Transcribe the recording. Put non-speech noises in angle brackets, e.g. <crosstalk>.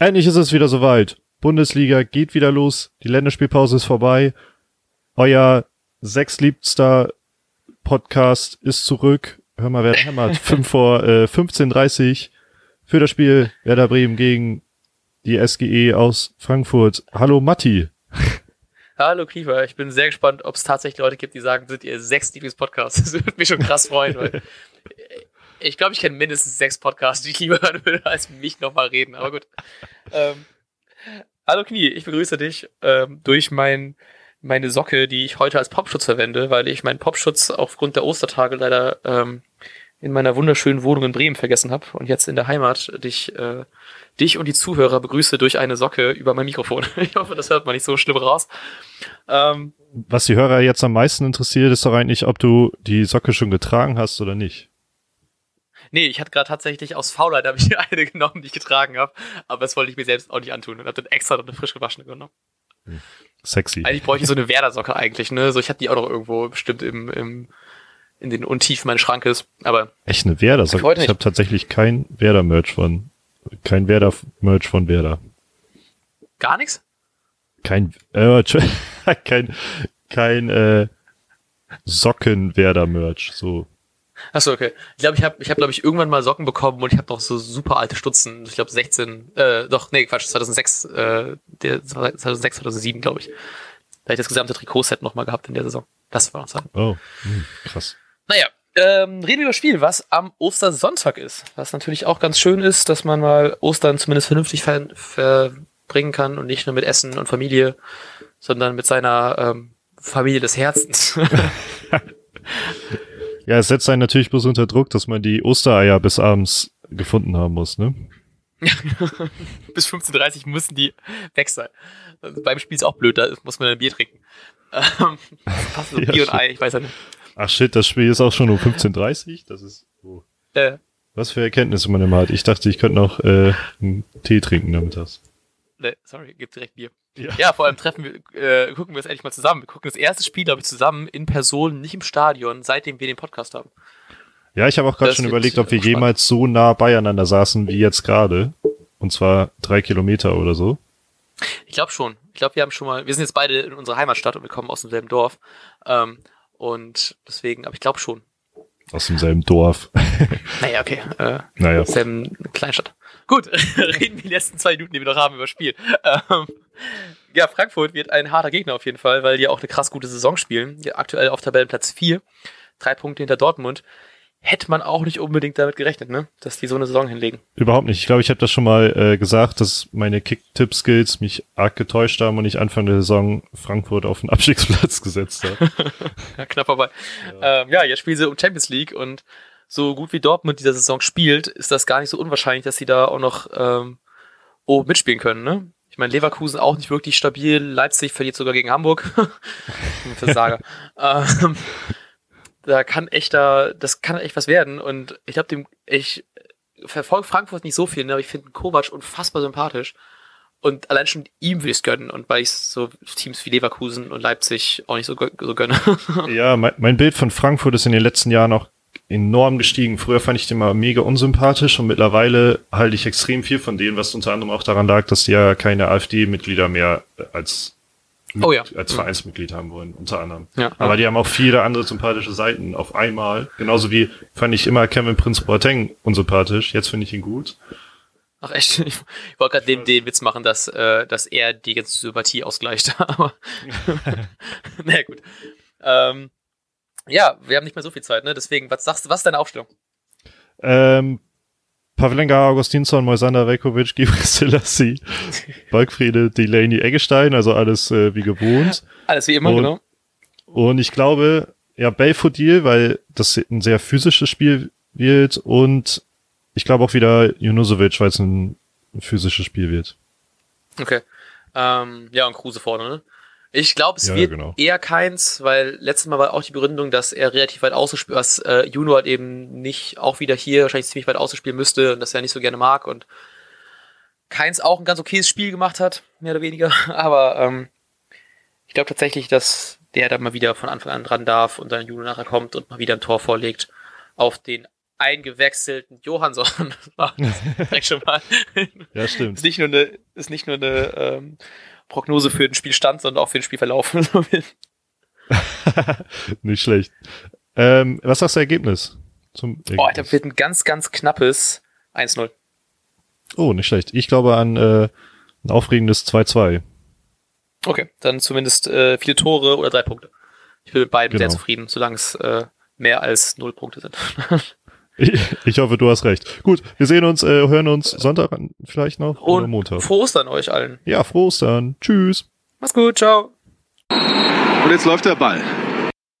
Endlich ist es wieder soweit. Bundesliga geht wieder los. Die Länderspielpause ist vorbei. Euer sechsliebster Podcast ist zurück. Hör mal, wer hämmert. 5 <laughs> vor äh, 15.30 für das Spiel Werder Bremen gegen die SGE aus Frankfurt. Hallo Matti. <laughs> Hallo Kiefer, ich bin sehr gespannt, ob es tatsächlich Leute gibt, die sagen, sind ihr sechs Lieblingspodcasts. <laughs> Das würde mich schon krass freuen, weil ich glaube, ich kenne mindestens sechs Podcasts, die ich lieber hören würde, als mich nochmal reden. Aber gut. <laughs> Ähm, hallo Knie, ich begrüße dich ähm, durch mein, meine Socke, die ich heute als Popschutz verwende, weil ich meinen Popschutz aufgrund der Ostertage leider ähm, in meiner wunderschönen Wohnung in Bremen vergessen habe und jetzt in der Heimat dich, äh, dich und die Zuhörer begrüße durch eine Socke über mein Mikrofon. <laughs> Ich hoffe, das hört man nicht so schlimm raus. Ähm, Was die Hörer jetzt am meisten interessiert, ist doch eigentlich, ob du die Socke schon getragen hast oder nicht. Nee, ich hatte gerade tatsächlich aus Faulheit habe ich <laughs> eine genommen, die ich getragen habe, aber das wollte ich mir selbst auch nicht antun und habe dann extra noch eine frisch gewaschene genommen. Hm. Sexy. Eigentlich bräuchte ich so eine Werder-Socke eigentlich, ne? So, ich hatte die auch noch irgendwo bestimmt im, im in den Untiefen meines Schrankes, aber. Echt eine Werder-Socke? Ich, ich habe tatsächlich kein Werder-Merch von, kein Werder-Merch von Werder. Gar nichts? Kein, äh, <laughs> kein, kein, äh, Socken-Werder-Merch, so. Achso, okay. Ich glaube, ich habe, ich hab, glaube ich, irgendwann mal Socken bekommen und ich habe noch so super alte Stutzen. Ich glaube 16, äh, doch, nee, Quatsch, 2006, äh, der, 2006, 2007, glaube ich. Da habe ich das gesamte Trikotset nochmal gehabt in der Saison. Das war noch Zeit. Oh, hm, krass. Naja, ähm, reden wir über das Spiel, was am Ostersonntag ist. Was natürlich auch ganz schön ist, dass man mal Ostern zumindest vernünftig ver verbringen kann und nicht nur mit Essen und Familie, sondern mit seiner ähm, Familie des Herzens. <laughs> Ja, es setzt einen natürlich bloß unter Druck, dass man die Ostereier bis abends gefunden haben muss, ne? <laughs> bis 15.30 Uhr müssen die weg sein. Also beim Spiel ist auch blöd, da muss man ein Bier trinken. Ähm, <laughs> passt so ja, Bier und Ei, ich weiß ja nicht. Ach shit, das Spiel ist auch schon um 15.30 Uhr? Das ist. Oh. Äh. Was für Erkenntnisse man immer hat. Ich dachte, ich könnte noch äh, einen Tee trinken damit Nee, sorry, gibt direkt Bier. Ja. ja, vor allem treffen wir, äh, gucken wir es endlich mal zusammen. Wir gucken das erste Spiel, glaube ich, zusammen in Person, nicht im Stadion, seitdem wir den Podcast haben. Ja, ich habe auch gerade schon überlegt, ob wir jemals so nah beieinander saßen wie jetzt gerade. Und zwar drei Kilometer oder so. Ich glaube schon. Ich glaube, wir haben schon mal, wir sind jetzt beide in unserer Heimatstadt und wir kommen aus demselben Dorf. Ähm, und deswegen, aber ich glaube schon. Aus demselben Dorf. naja, okay. Äh, <laughs> naja. Selben Kleinstadt. Gut, <laughs> reden wir die letzten zwei Minuten, die wir noch haben, über das Spiel. Ähm, ja, Frankfurt wird ein harter Gegner auf jeden Fall, weil die auch eine krass gute Saison spielen. Ja, aktuell auf Tabellenplatz 4, drei Punkte hinter Dortmund. Hätte man auch nicht unbedingt damit gerechnet, ne? dass die so eine Saison hinlegen. Überhaupt nicht. Ich glaube, ich habe das schon mal äh, gesagt, dass meine Kick-Tipp-Skills mich arg getäuscht haben und ich Anfang der Saison Frankfurt auf den <laughs> Abstiegsplatz gesetzt habe. <laughs> ja, knapp vorbei. Ja. Ähm, ja, jetzt spielen sie um Champions League und so gut wie Dortmund dieser Saison spielt, ist das gar nicht so unwahrscheinlich, dass sie da auch noch ähm, oben mitspielen können. Ne? Ich meine, Leverkusen auch nicht wirklich stabil. Leipzig verliert sogar gegen Hamburg. <laughs> Versager. <laughs> ähm, da kann echt da, das kann echt was werden. Und ich glaube, dem, ich verfolge Frankfurt nicht so viel, ne, aber ich finde Kovac unfassbar sympathisch. Und allein schon ihm will ich es gönnen. Und weil ich so Teams wie Leverkusen und Leipzig auch nicht so, so gönne. <laughs> ja, mein, mein Bild von Frankfurt ist in den letzten Jahren auch enorm gestiegen. Früher fand ich den mal mega unsympathisch und mittlerweile halte ich extrem viel von denen, was unter anderem auch daran lag, dass die ja keine AfD-Mitglieder mehr als, oh ja. als Vereinsmitglied haben wollen, unter anderem. Ja, Aber ja. die haben auch viele andere sympathische Seiten auf einmal. Genauso wie fand ich immer Kevin Prince Boateng unsympathisch. Jetzt finde ich ihn gut. Ach echt? <laughs> Ich, wollte gerade den, den Witz machen, dass, äh, dass er die ganze Sympathie ausgleicht. <laughs> Aber <laughs> naja, gut. Ähm, ja, wir haben nicht mehr so viel Zeit, ne? Deswegen, was sagst du, was ist deine Aufstellung? Ähm, Pavlenka, Augustinsson, Moisander, Vekovic, <laughs> Gibril Selassie, <laughs> Balkfriede, Delaney, Eggestein, also alles äh, wie gewohnt. Alles wie immer, und, genau. Und ich glaube, ja, Belfodil, weil das ein sehr physisches Spiel wird und ich glaube auch wieder Junusovic, weil es ein physisches Spiel wird. Okay. Ähm, ja, und Kruse vorne, ne? Ich glaube, es ja, wird genau. eher keins, weil letztes Mal war auch die Begründung, dass er relativ weit ausgespielt, was äh, Juno halt eben nicht auch wieder hier wahrscheinlich ziemlich weit ausgespielt müsste und das er nicht so gerne mag und keins auch ein ganz okayes Spiel gemacht hat, mehr oder weniger. <laughs> Aber ähm, ich glaube tatsächlich, dass der da mal wieder von Anfang an dran darf und dann Juno nachher kommt und mal wieder ein Tor vorlegt auf den eingewechselten Johansson. <laughs> <laughs> Direkt schon mal. Ja, stimmt. Ist nicht nur eine, ist nicht nur eine ähm, Prognose für den Spielstand, sondern auch für den Spielverlauf. <laughs> <laughs> nicht schlecht. Ähm, was sagst du Ergebnis? Zum Ergebnis? Oh, da wird ein ganz, ganz knappes 1-0. Oh, nicht schlecht. Ich glaube an äh, ein aufregendes 2-2. Okay, dann zumindest äh, viele Tore oder drei Punkte. Ich bin mit beiden genau. sehr zufrieden, solange es äh, mehr als null Punkte sind. <laughs> ich, ich, hoffe, du hast recht. Gut, wir sehen uns, äh, hören uns Sonntag vielleicht noch Und oder Montag. Frohe Ostern euch allen. Ja, frohe Ostern. Tschüss. Mach's gut, ciao. Und jetzt läuft der Ball.